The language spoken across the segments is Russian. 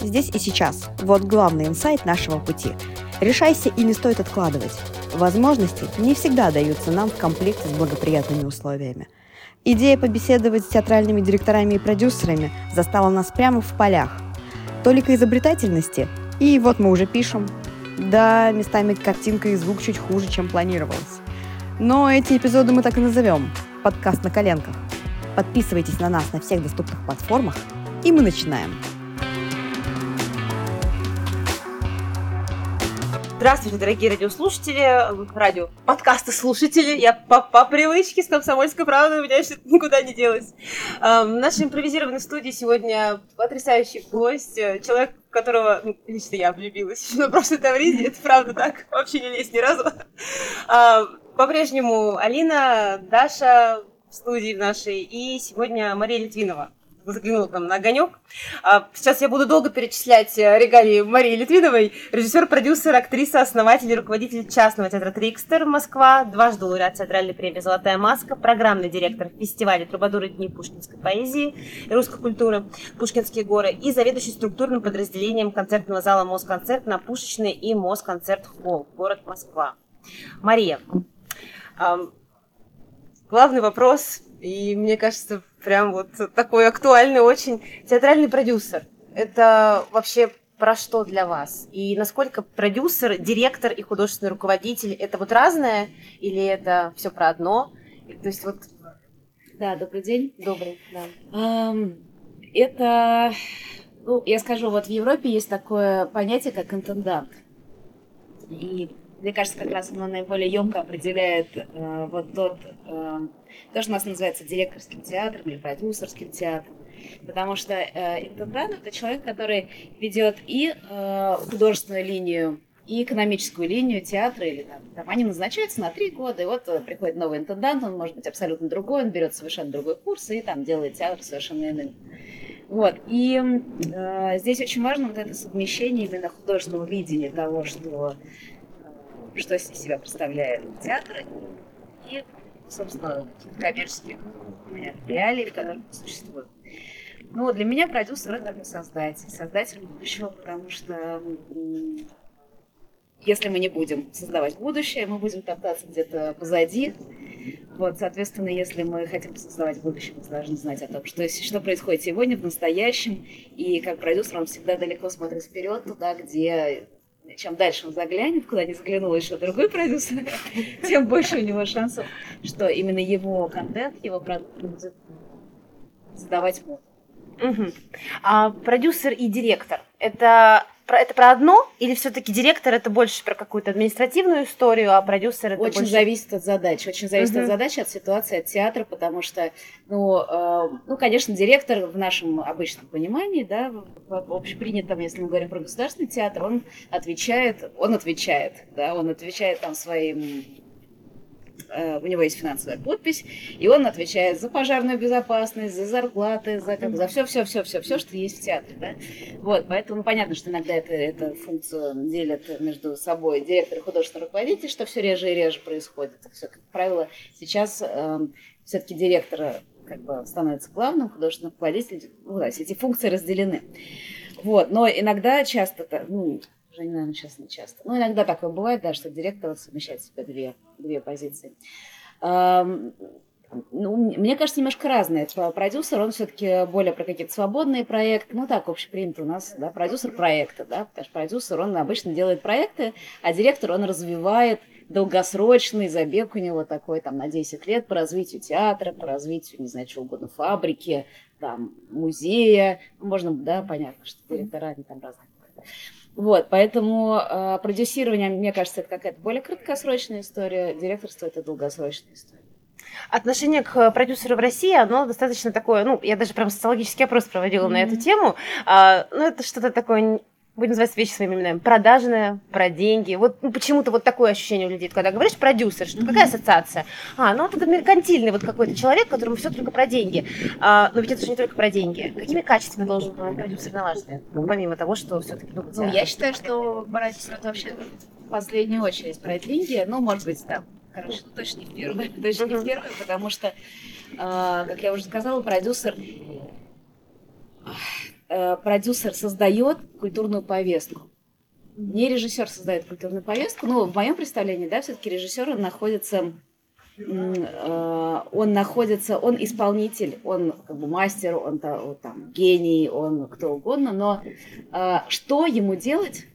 здесь и сейчас. Вот главный инсайт нашего пути. Решайся и не стоит откладывать. Возможности не всегда даются нам в комплекте с благоприятными условиями. Идея побеседовать с театральными директорами и продюсерами застала нас прямо в полях. Только изобретательности, и вот мы уже пишем. Да, местами картинка и звук чуть хуже, чем планировалось. Но эти эпизоды мы так и назовем – подкаст на коленках. Подписывайтесь на нас на всех доступных платформах, и мы начинаем. Здравствуйте, дорогие радиослушатели, радио, подкасты слушатели. Я по, по привычке с комсомольской правдой, у меня что-то никуда не делось. Эм, в нашей импровизированной студии сегодня потрясающий гость, э, человек, которого ну, лично я влюбилась еще на прошлой Тавриде, это правда так, вообще не лезть ни разу. Эм, по-прежнему Алина, Даша в студии нашей и сегодня Мария Литвинова заглянула к нам на огонек. А, сейчас я буду долго перечислять э, регалии Марии Литвиновой. Режиссер, продюсер, актриса, основатель и руководитель частного театра Трикстер Москва, дважды лауреат театральной премии «Золотая маска», программный директор фестиваля «Трубадуры дни пушкинской поэзии и русской культуры» «Пушкинские горы» и заведующий структурным подразделением концертного зала «Москонцерт» на Пушечный и Москонцерт Холл, город Москва. Мария, главный вопрос, и мне кажется, прям вот такой актуальный очень. Театральный продюсер. Это вообще про что для вас? И насколько продюсер, директор и художественный руководитель это вот разное или это все про одно? То есть вот. Да, добрый день. Добрый, да. Это, ну, я скажу, вот в Европе есть такое понятие, как интендант. И мне кажется, как раз оно наиболее емко определяет э, вот тот, э, то, что у нас называется директорским театром или продюсерским театром. Потому что э, интендант это человек, который ведет и э, художественную линию, и экономическую линию театра, или там, там они назначаются на три года, и вот э, приходит новый интендант, он может быть абсолютно другой, он берет совершенно другой курс и там делает театр совершенно иным. Вот. И э, здесь очень важно вот это совмещение именно художественного видения того, что что из себя представляет театр и, собственно, коммерческих реалий, в которых существует. Ну, для меня продюсер это создатель, создатель будущего, потому что если мы не будем создавать будущее, мы будем топтаться где-то позади. Вот, соответственно, если мы хотим создавать будущее, мы должны знать о том, что, что происходит сегодня, в настоящем. И как продюсер он всегда далеко смотрит вперед, туда, где чем дальше он заглянет, куда не заглянул еще другой продюсер, тем больше у него шансов, что именно его контент, его продукт будет задавать. Угу. А продюсер и директор это про, это про одно или все-таки директор это больше про какую-то административную историю, а продюсер это очень больше... зависит от задачи, очень зависит угу. от задачи, от ситуации, от театра, потому что, ну, э, ну, конечно, директор в нашем обычном понимании, да, в общепринятом, если мы говорим про государственный театр, он отвечает, он отвечает, да, он отвечает там своим у него есть финансовая подпись, и он отвечает за пожарную безопасность, за зарплаты, за, как, за все, все, все, все, все, что есть в театре, да. Вот, поэтому понятно, что иногда это, эту функцию делят между собой директор и художественный руководитель, что все реже и реже происходит. Все, как правило, сейчас э, все-таки директор как бы становится главным, художественным руководителем, ну, да, эти функции разделены. Вот, но иногда часто, ну, уже, наверное, сейчас не часто. Но иногда такое бывает, да, что директор совмещает в себе две, две позиции. Ну, мне кажется, немножко разное. Продюсер, он все-таки более про какие-то свободные проекты. Ну, так, общепринято у нас, да, продюсер проекта, да, потому что продюсер, он обычно делает проекты, а директор, он развивает долгосрочный забег у него такой, там, на 10 лет по развитию театра, по развитию, не знаю, чего угодно, фабрики, там, музея. Можно, да, понятно, что директора, они там разные. Вот, поэтому э, продюсирование, мне кажется, это какая-то более краткосрочная история, директорство это долгосрочная история. Отношение к продюсеру в России, оно достаточно такое, ну, я даже прям социологический опрос проводила mm-hmm. на эту тему, а, ну, это что-то такое будем называть вещи своими именами, продажная, про деньги. Вот ну, почему-то вот такое ощущение у людей, когда говоришь продюсер, что какая ассоциация? А, ну вот это меркантильный вот какой-то человек, которому все только про деньги. А, но ведь это же не только про деньги. Какими качествами должен быть продюсер, на ваш взгляд? Ну, помимо того, что все-таки... Ну, ну, я считаю, что продюсер это вообще в последнюю очередь про деньги. Ну, может быть, да, короче, ну, точно не в первую. Точно не в первую, потому что, э, как я уже сказала, продюсер продюсер создает культурную повестку. Не режиссер создает культурную повестку, но в моем представлении, да, все-таки режиссер находится э, он находится, он исполнитель, он как бы мастер, он там гений, он кто угодно, но э, что ему делать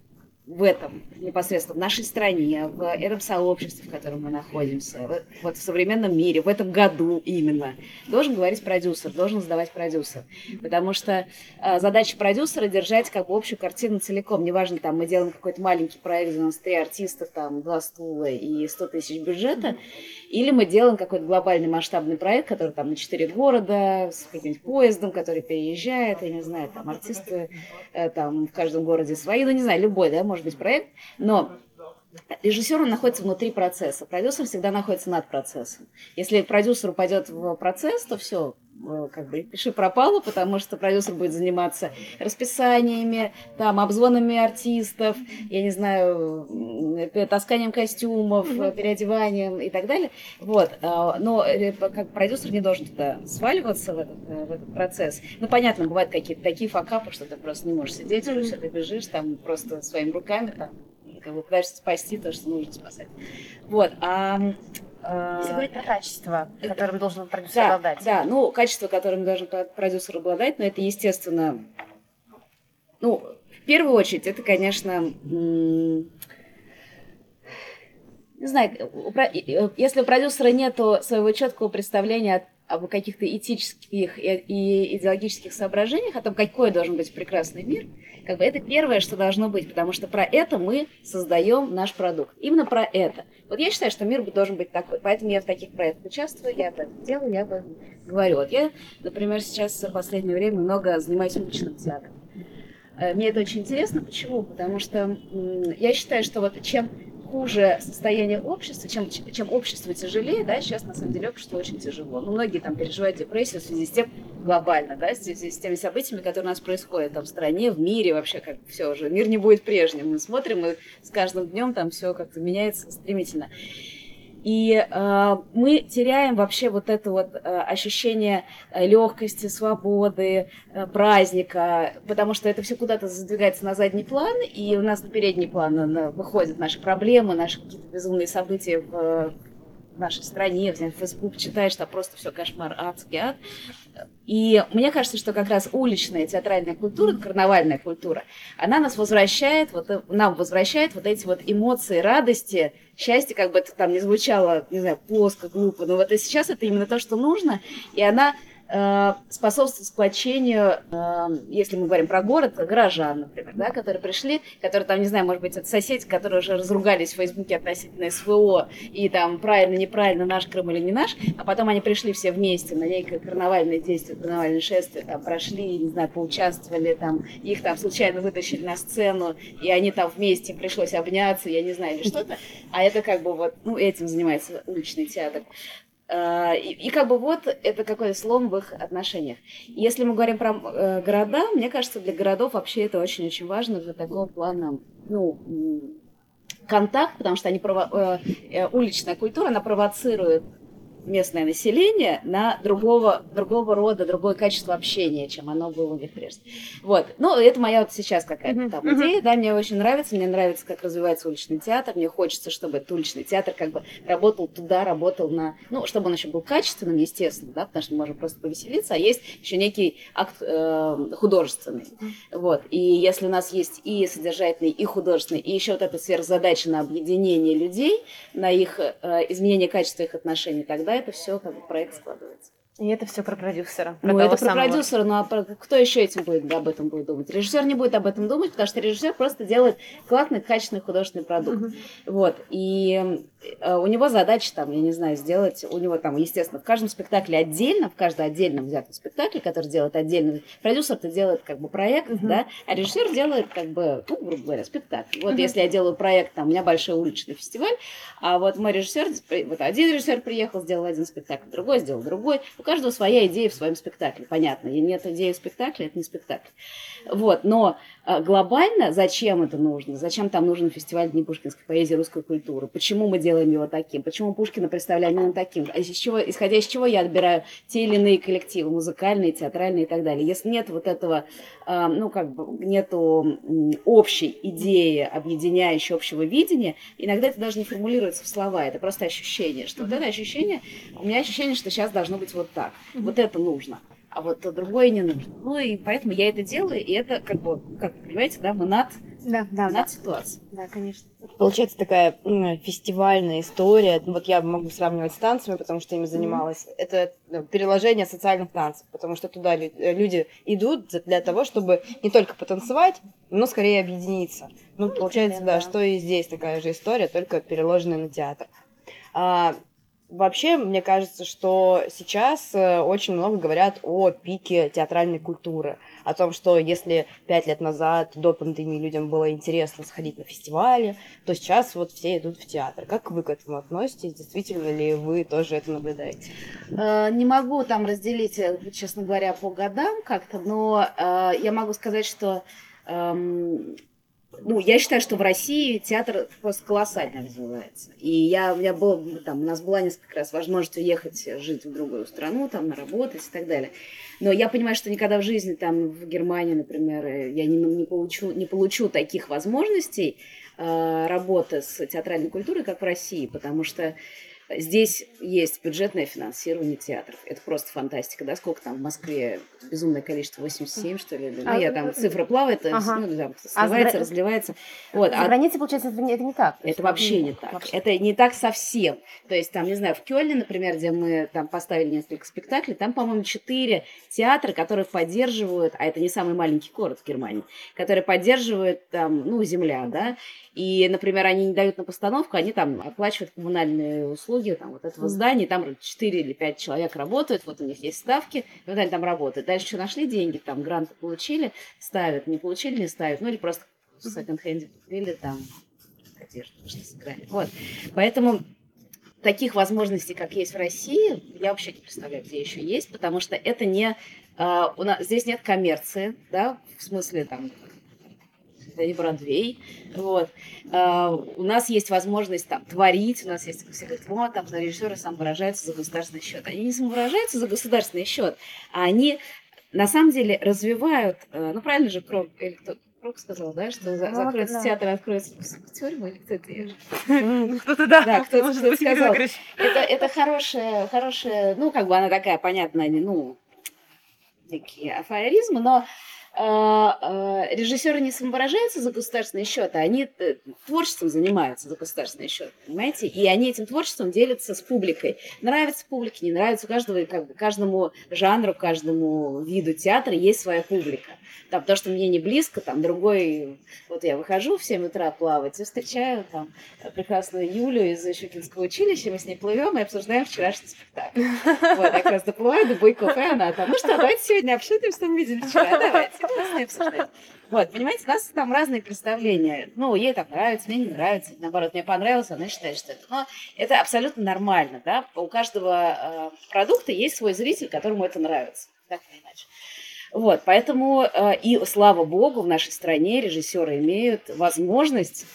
в этом непосредственно в нашей стране, в этом сообществе, в котором мы находимся, вот в современном мире, в этом году именно, должен говорить продюсер, должен сдавать продюсер. Потому что э, задача продюсера держать как бы общую картину целиком. Неважно, там мы делаем какой-то маленький проект, у нас три артиста, там два стула и 100 тысяч бюджета, или мы делаем какой-то глобальный масштабный проект, который там на четыре города, с каким-нибудь поездом, который переезжает, я не знаю, там артисты э, там в каждом городе свои, ну не знаю, любой, да, может быть, проект. Но режиссер он находится внутри процесса, продюсер всегда находится над процессом. Если продюсер упадет в процесс, то все, как бы пиши пропало, потому что продюсер будет заниматься расписаниями, там, обзвонами артистов, я не знаю, тасканием костюмов, переодеванием и так далее. Вот. А, но э, как продюсер не должен туда сваливаться в этот, э, в этот процесс. Ну, понятно, бывают какие-то такие факапы, что ты просто не можешь сидеть, mm-hmm. что ты бежишь там просто своими руками, там, как бы пытаешься спасти то, что нужно спасать. Вот. А если говорить про качество, которым должен продюсер да, обладать. Да, ну, качество, которым должен продюсер обладать, но это, естественно, ну, в первую очередь, это, конечно, не знаю, если у продюсера нет своего четкого представления об каких-то этических и идеологических соображениях, о том, какой должен быть прекрасный мир, как бы это первое, что должно быть, потому что про это мы создаем наш продукт. Именно про это. Вот я считаю, что мир должен быть такой. Поэтому я в таких проектах участвую, я это делаю, я об говорю. Вот я, например, сейчас в последнее время много занимаюсь уличным театром. Э, мне это очень интересно. Почему? Потому что я считаю, что вот чем хуже состояние общества, чем, чем общество тяжелее, да, сейчас на самом деле общество очень тяжело. Ну, многие там переживают депрессию в связи с тем, глобально, да, в связи с теми событиями, которые у нас происходят там в стране, в мире, вообще как все уже, мир не будет прежним. Мы смотрим, и с каждым днем там все как-то меняется стремительно. И э, мы теряем вообще вот это вот э, ощущение э, легкости, свободы, э, праздника, потому что это все куда-то задвигается на задний план, и у нас на передний план на, выходят наши проблемы, наши какие-то безумные события в, в нашей стране, в Facebook читаешь, там просто все кошмар, адский ад. И мне кажется, что как раз уличная театральная культура, карнавальная культура, она нас возвращает, вот, нам возвращает вот эти вот эмоции радости, счастья, как бы это там не звучало, не знаю, плоско, глупо, но вот и сейчас это именно то, что нужно, и она способствует сплочению, э, если мы говорим про город, горожан, например, да, которые пришли, которые там, не знаю, может быть, это соседи, которые уже разругались в Фейсбуке относительно СВО, и там правильно, неправильно, наш Крым или не наш, а потом они пришли все вместе на некое карнавальное действие, карнавальное шествие, там прошли, не знаю, поучаствовали, там, их там случайно вытащили на сцену, и они там вместе, пришлось обняться, я не знаю, или что-то, а это как бы вот, ну, этим занимается уличный театр. А, и, как бы вот это какой-то слом в их отношениях. Если мы говорим про э, города, мне кажется, для городов вообще это очень-очень важно для такого плана, ну, контакт, потому что они прово- э, э, уличная культура, она провоцирует местное население на другого, другого рода, другое качество общения, чем оно было у них прежде. Вот. Ну, это моя вот сейчас какая-то там uh-huh. идея, да, мне очень нравится, мне нравится, как развивается уличный театр, мне хочется, чтобы этот уличный театр как бы работал туда, работал на, ну, чтобы он еще был качественным, естественно, да, потому что мы можем просто повеселиться, а есть еще некий акт э, художественный. Вот. И если у нас есть и содержательный, и художественный, и еще вот эта сверхзадача на объединение людей, на их э, изменение качества их отношений, тогда это все как бы проект складывается. И это все про продюсера. Про ну, это про самого. продюсера, ну а про, кто еще этим будет об этом будет думать? Режиссер не будет об этом думать, потому что режиссер просто делает классный, качественный художественный продукт. Uh-huh. Вот. И э, у него задача там, я не знаю, сделать, у него там, естественно, в каждом спектакле отдельно, в каждом отдельном взятом спектакле, который делает отдельно, продюсер-то делает как бы проект, uh-huh. да, а режиссер делает как бы, ну, грубо говоря, спектакль. Вот uh-huh. если я делаю проект, там, у меня большой уличный фестиваль, а вот мой режиссер, вот один режиссер приехал, сделал один спектакль, другой сделал другой, у каждого своя идея в своем спектакле, понятно. И нет идеи в спектакле, это не спектакль. Вот, но глобально, зачем это нужно, зачем там нужен фестиваль Дни пушкинской поэзии русской культуры, почему мы делаем его таким, почему Пушкина представляем именно таким, а из чего, исходя из чего я отбираю те или иные коллективы, музыкальные, театральные и так далее. Если нет вот этого, а, ну, как бы, нету общей идеи, объединяющей общего видения, иногда это даже не формулируется в слова, это просто ощущение, что вот это ощущение, у меня ощущение, что сейчас должно быть вот так, вот это нужно а вот то другое не нужно. Ну и поэтому я это делаю, и это как бы, как понимаете, да, мы над, да, да, над да. ситуацией. Да, конечно. Получается такая фестивальная история. Ну, Вот я могу сравнивать с танцами, потому что ими занималась. Это ну, переложение социальных танцев, потому что туда э, люди идут для того, чтобы не только потанцевать, но скорее объединиться. Ну, получается, например, да, да. что и здесь такая же история, только переложенная на театр. А, Вообще, мне кажется, что сейчас э, очень много говорят о пике театральной культуры, о том, что если пять лет назад, до пандемии, людям было интересно сходить на фестивали, то сейчас вот все идут в театр. Как вы к этому относитесь? Действительно ли вы тоже это наблюдаете? Э, Не могу там разделить, э, честно говоря, по годам как-то, но я могу сказать, что эм, ну, я считаю, что в России театр просто колоссально развивается. И я, у меня был, там, у нас была несколько раз возможность уехать жить в другую страну, там, наработать и так далее. Но я понимаю, что никогда в жизни, там, в Германии, например, э, я не, не, получу, не получу таких возможностей э, работы с театральной культурой, как в России, потому что Здесь есть бюджетное финансирование театров. Это просто фантастика, да? Сколько там в Москве? Безумное количество, 87, что ли? Ну, А, я там, цифра плавает, ага. ну, там, А сливается, гра- разливается. Вот, За а границей, получается, это не, это не так. это вообще не так. Вообще. Это не так совсем. То есть, там, не знаю, в Кёльне, например, где мы там поставили несколько спектаклей, там, по-моему, четыре театра, которые поддерживают, а это не самый маленький город в Германии, которые поддерживают там, ну, земля, да, и, например, они не дают на постановку, они там оплачивают коммунальные услуги там, вот этого здания, там 4 или 5 человек работают, вот у них есть ставки, вот они там работают. Дальше что нашли деньги, там гранты получили, ставят, не получили, не ставят, ну или просто в секонд-хенде купили там одежду, что сыграли. Вот. Поэтому таких возможностей, как есть в России, я вообще не представляю, где еще есть, потому что это не... а, у нас, здесь нет коммерции, да, в смысле там не Бродвей, вот. А, у нас есть возможность там творить, у нас есть все говорят, вот, там режиссеры сам выражаются за государственный счет. Они не самовыражаются за государственный счет, а они на самом деле развивают, э, ну правильно же Крок, или кто, Крок сказал, да, что за- закроется да. театр, откроется тюрьма, или кто это? Кто-то да. Да, кто-то- может Ирина сказал. Это, это хорошая, хорошая, ну, как бы она такая, понятная, не, ну, такие афоризмы, но режиссеры не самовыражаются за государственный счет, а они э, творчеством занимаются за государственный счет, понимаете? И они этим творчеством делятся с публикой. Нравится публике, не нравится, у каждого, как бы, каждому жанру, каждому виду театра есть своя публика. Там то, что мне не близко, там другой... Вот я выхожу в 7 утра плавать и встречаю там прекрасную Юлю из Щукинского училища, мы с ней плывем и обсуждаем вчерашний спектакль. Вот, я как раз доплываю до Бойков, и она там, ну что, давайте сегодня обсудим, что мы видели вчера, давайте, Вот, понимаете, у нас там разные представления. Ну, ей там нравится, мне не нравится. Наоборот, мне понравилось, она считает, что это... Но это абсолютно нормально, да. У каждого э, продукта есть свой зритель, которому это нравится. Так или иначе. Вот, поэтому э, и слава богу, в нашей стране режиссеры имеют возможность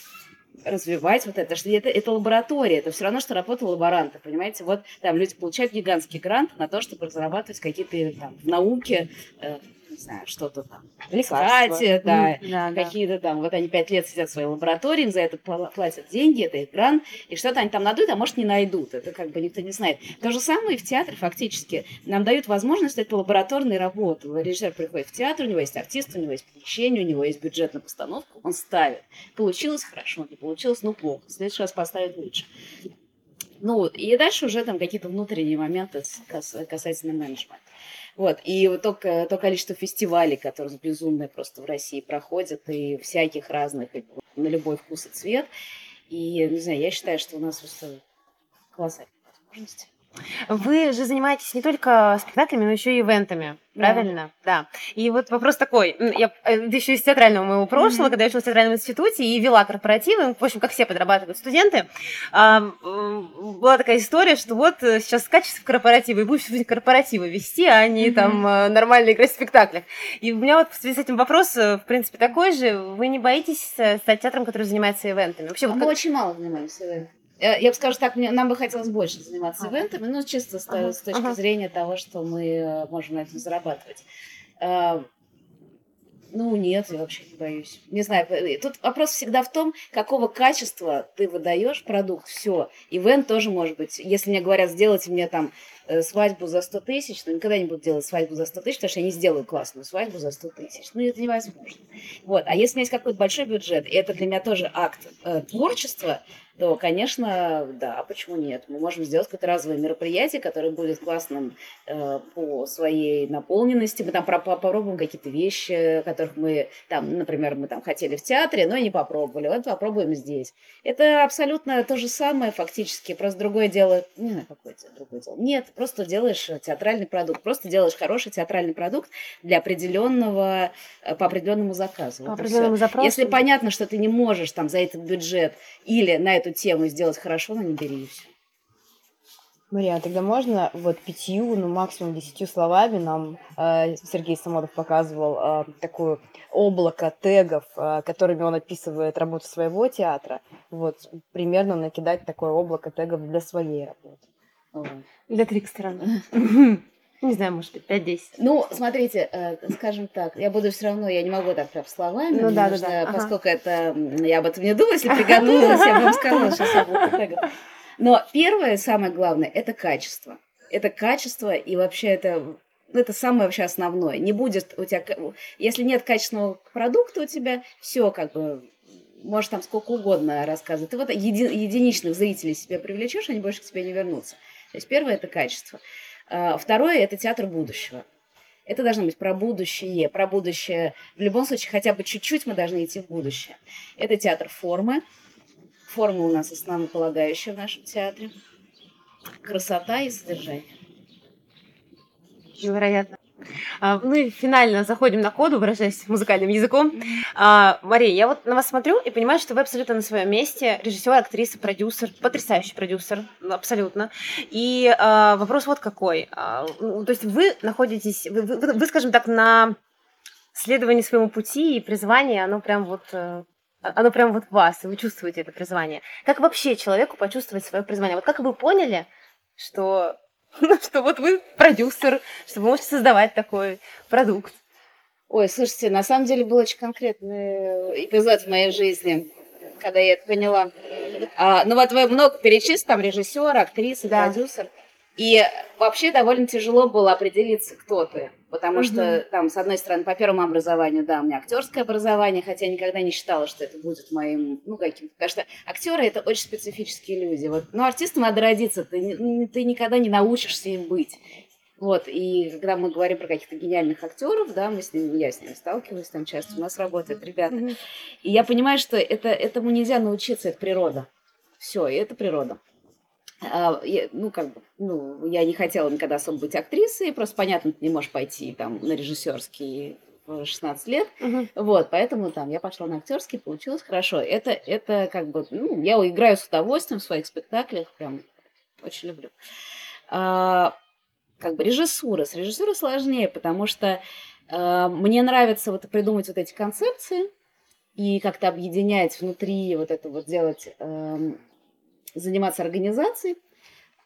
развивать вот это, что это, это лаборатория, это все равно, что работа лаборанта, понимаете, вот там люди получают гигантский грант на то, чтобы разрабатывать какие-то там в науке, э, не знаю, что-то там, лекарства, да, да, какие-то там, вот они пять лет сидят в своей лаборатории, им за это пла- платят деньги, это их грант, и что-то они там найдут, а может не найдут, это как бы никто не знает. То же самое и в театре фактически. Нам дают возможность этой лабораторной работы. Режиссер приходит в театр, у него есть артист, у него есть помещение, у него есть бюджет на постановку, он ставит. Получилось хорошо, не получилось, ну плохо, в следующий раз поставит лучше. Ну, и дальше уже там какие-то внутренние моменты касательно менеджмента. Вот, и вот только то количество фестивалей, которые безумные просто в России проходят, и всяких разных, и на любой вкус и цвет. И, не знаю, я считаю, что у нас просто колоссальные возможности. Вы же занимаетесь не только спектаклями, но еще и ивентами. Правильно, да. да. И вот вопрос такой. Я это еще из театрального моего прошлого, mm-hmm. когда я училась в театральном институте и вела корпоративы, в общем, как все подрабатывают студенты, была такая история, что вот э, сейчас качество корпоратива, и будешь корпоративы вести, а не mm-hmm. там э, нормально играть в спектаклях. И у меня вот в связи с этим вопрос, э, в принципе, такой же. Вы не боитесь стать театром, который занимается ивентами? Вообще, а вот мы как... очень мало занимаемся ивентами. Э, я бы скажу так, мне, нам бы хотелось больше заниматься ага. ивентами, ну, чисто с, ага. с точки ага. зрения того, что мы э, можем на этом зарабатывать. Э, ну, нет, я вообще не боюсь. Не знаю, тут вопрос всегда в том, какого качества ты выдаешь продукт. Все. Ивент тоже может быть. Если мне говорят, сделайте мне там свадьбу за 100 тысяч, но никогда не буду делать свадьбу за 100 тысяч, потому что я не сделаю классную свадьбу за 100 тысяч. Ну, это невозможно. Вот. А если у меня есть какой-то большой бюджет, и это для меня тоже акт э, творчества, то, конечно, да, почему нет? Мы можем сделать какое-то разовое мероприятие, которое будет классным э, по своей наполненности. Мы там попробуем какие-то вещи, которых мы, там, например, мы там хотели в театре, но не попробовали. Вот попробуем здесь. Это абсолютно то же самое фактически, просто другое дело. Не знаю, какое другое дело. Нет, просто делаешь театральный продукт, просто делаешь хороший театральный продукт для определенного, э, по определенному заказу. По вот определенному запросу. Если понятно, что ты не можешь там за этот бюджет или на эту эту тему сделать хорошо, но не бери и все. Мария, тогда можно вот пятью, ну максимум десятью словами нам э, Сергей Самодов показывал э, такое облако тегов, э, которыми он описывает работу своего театра. Вот примерно накидать такое облако тегов для своей работы. Для Трикстера. Не знаю, может быть, 5-10. Ну, смотрите, э, скажем так, я буду все равно, я не могу так прям словами, ну, да, нужно, да, да. Поскольку ага. это, я об этом не думала, если приготовилась, я бы вам сказала, сейчас я буду Но первое, самое главное, это качество. Это качество, и вообще это это самое вообще основное. Не будет у тебя, если нет качественного продукта у тебя, все как бы можешь там сколько угодно рассказывать. Ты вот еди, единичных зрителей себе привлечешь, они больше к тебе не вернутся. То есть первое это качество. А, второе – это театр будущего. Это должно быть про будущее, про будущее. В любом случае, хотя бы чуть-чуть мы должны идти в будущее. Это театр формы. Форма у нас основополагающая в нашем театре. Красота и содержание. Невероятно. Ну финально заходим на коду, выражаясь музыкальным языком. А, Мария, я вот на вас смотрю и понимаю, что вы абсолютно на своем месте. Режиссер, актриса, продюсер, потрясающий продюсер, абсолютно. И а, вопрос вот какой. Ну, то есть вы находитесь, вы, вы, вы, скажем так, на следовании своему пути и призвание, оно прям вот э, оно прям вот в вас, и вы чувствуете это призвание. Как вообще человеку почувствовать свое призвание? Вот как вы поняли, что что вот вы продюсер, что вы можете создавать такой продукт. Ой, слушайте, на самом деле был очень конкретный эпизод в моей жизни, когда я это поняла. А, ну вот вы много перечислили, там режиссер, актриса, да. продюсер. И вообще довольно тяжело было определиться, кто ты. Потому угу. что там, с одной стороны, по первому образованию, да, у меня актерское образование, хотя я никогда не считала, что это будет моим, ну, каким-то. Потому что актеры это очень специфические люди. Вот, ну, артистом надо родиться, ты, ты никогда не научишься им быть. Вот, и когда мы говорим про каких-то гениальных актеров, да, мы с ними, я с ними сталкиваюсь, там часто у нас работают ребята. И я понимаю, что это, этому нельзя научиться, это природа. Все, и это природа. А, ну, как бы, ну, я не хотела никогда особо быть актрисой, просто понятно, ты не можешь пойти там на режиссерский в 16 лет, uh-huh. вот, поэтому там я пошла на актерский, получилось хорошо. Это, это как бы, ну, я играю с удовольствием в своих спектаклях, прям очень люблю. А, как бы режиссура, с режиссурой сложнее, потому что а, мне нравится вот придумать вот эти концепции и как-то объединять внутри вот это вот делать эм, заниматься организацией,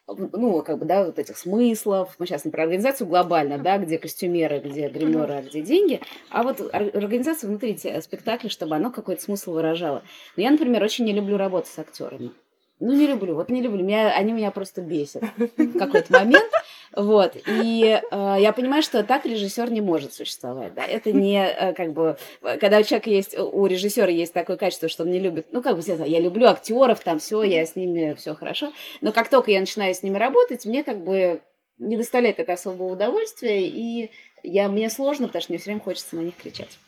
ну, как бы, да, вот этих смыслов. Мы сейчас не про организацию глобально, да, где костюмеры, где гримеры, а где деньги, а вот организацию внутри спектакля, чтобы оно какой-то смысл выражало. Но я, например, очень не люблю работать с актерами. Ну, не люблю, вот не люблю. Меня, они меня просто бесят в какой-то момент. Вот. И э, я понимаю, что так режиссер не может существовать. Да? Это не э, как бы, когда у человека есть, у режиссера есть такое качество, что он не любит, ну, как бы, я люблю актеров, там все, я с ними все хорошо. Но как только я начинаю с ними работать, мне как бы не доставляет это особого удовольствия, и я, мне сложно, потому что мне все время хочется на них кричать.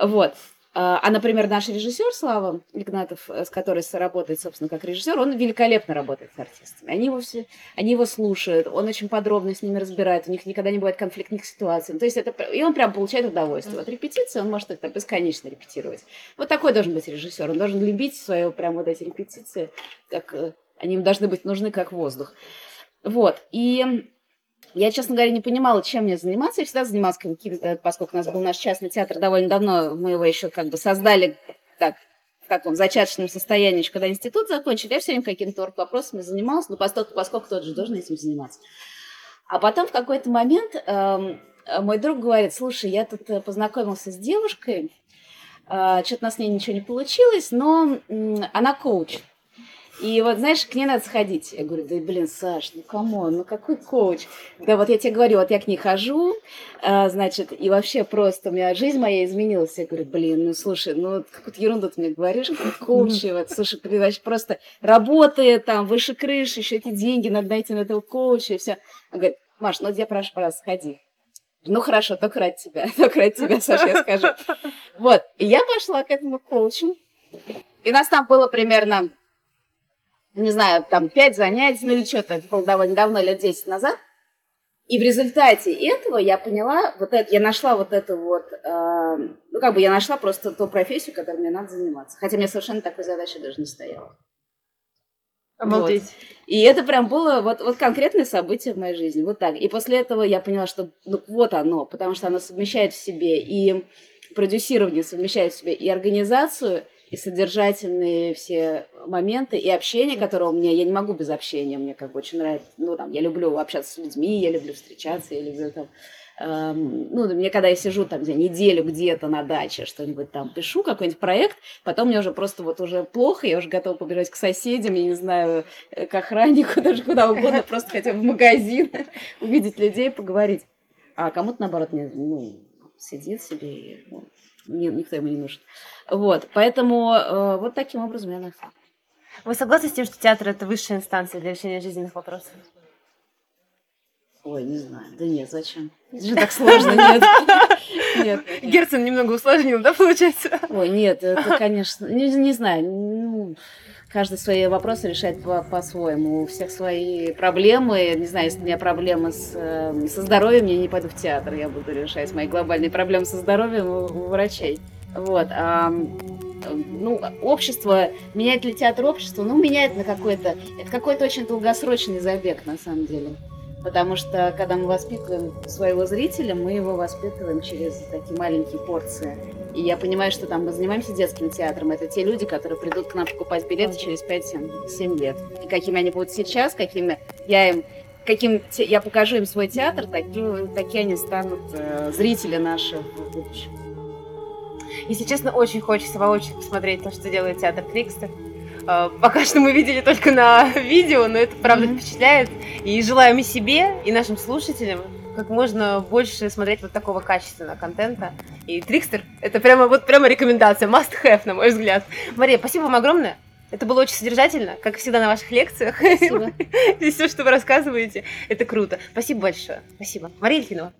Вот. А, а, например, наш режиссер Слава Игнатов, с которой работает, собственно, как режиссер, он великолепно работает с артистами. Они его, все, они его слушают, он очень подробно с ними разбирает, у них никогда не бывает конфликтных ситуаций. То есть это, и он прям получает удовольствие. Вот репетиции он может это бесконечно репетировать. Вот такой должен быть режиссер. Он должен любить свое прям вот эти репетиции, как э, они им должны быть нужны как воздух. Вот. И я, честно говоря, не понимала, чем мне заниматься. Я всегда занималась каким-то, поскольку у нас был наш частный театр довольно давно, мы его еще как бы создали так, в таком зачаточном состоянии, когда институт закончили, я все время какими-то вопросами занималась, но поскольку, поскольку тот же должен этим заниматься. А потом в какой-то момент эм, мой друг говорит, слушай, я тут э, познакомился с девушкой, э, что-то у нас с ней ничего не получилось, но э, она коуч. И вот, знаешь, к ней надо сходить. Я говорю, да блин, Саш, ну кому, ну какой коуч? Да вот я тебе говорю, вот я к ней хожу, а, значит, и вообще просто у меня жизнь моя изменилась. Я говорю, блин, ну слушай, ну какую-то ерунду ты мне говоришь, коуч, вот, слушай, ты вообще просто работает там выше крыши, еще эти деньги надо найти на этого коуча и все. Он говорит, Маш, ну я прошу, пожалуйста, сходи. Ну хорошо, только ради тебя, только ради тебя, Саша, я скажу. Вот, и я пошла к этому коучу. И нас там было примерно не знаю, там пять занятий, ну или что-то, это было довольно давно, лет 10 назад. И в результате этого я поняла, вот это, я нашла вот эту вот, э, ну как бы я нашла просто ту профессию, которой мне надо заниматься. Хотя мне совершенно такой задачи даже не стояло. Обалдеть. Вот. И это прям было вот, вот конкретное событие в моей жизни. Вот так. И после этого я поняла, что ну, вот оно, потому что оно совмещает в себе и продюсирование, совмещает в себе и организацию, и содержательные все моменты, и общение, которое у меня, я не могу без общения, мне как бы очень нравится, ну, там, я люблю общаться с людьми, я люблю встречаться, я люблю там, эм, ну, мне когда я сижу там где неделю где-то на даче, что-нибудь там пишу, какой-нибудь проект, потом мне уже просто вот уже плохо, я уже готова побежать к соседям, я не знаю, э, к охраннику, даже куда угодно, просто хотя бы в магазин, увидеть людей, поговорить. А кому-то, наоборот, не, ну, сидит себе и ну, никто ему не нужен. Вот, поэтому э, вот таким образом я нашла. Вы согласны с тем, что театр это высшая инстанция для решения жизненных вопросов? Ой, не знаю. Да нет, зачем? Это же так сложно, нет. Нет. Герцен немного усложнил, да, получается? Ой, нет, это, конечно, не, не знаю, ну, каждый свои вопросы решает по- по-своему. У всех свои проблемы. Не знаю, если у меня проблемы с, э, со здоровьем, я не пойду в театр. Я буду решать мои глобальные проблемы со здоровьем у, у врачей. Вот. А, ну, общество, меняет ли театр общество? Ну, меняет на какой-то... Это какой-то очень долгосрочный забег, на самом деле. Потому что, когда мы воспитываем своего зрителя, мы его воспитываем через такие маленькие порции. И я понимаю, что там мы занимаемся детским театром. Это те люди, которые придут к нам покупать билеты через 5-7 лет. И какими они будут сейчас, какими я им каким я покажу им свой театр, такие, такие они станут э, зрители наши в будущем. Если честно, очень хочется воочию посмотреть то, что делает театр Трикстер. А, пока что мы видели только на видео, но это правда mm-hmm. впечатляет. И желаем и себе, и нашим слушателям как можно больше смотреть вот такого качественного контента. И Трикстер — это прямо вот прямо рекомендация, must have, на мой взгляд. Мария, спасибо вам огромное. Это было очень содержательно, как всегда на ваших лекциях. Спасибо. И все, что вы рассказываете, это круто. Спасибо большое. Спасибо. Мария Ельфинова.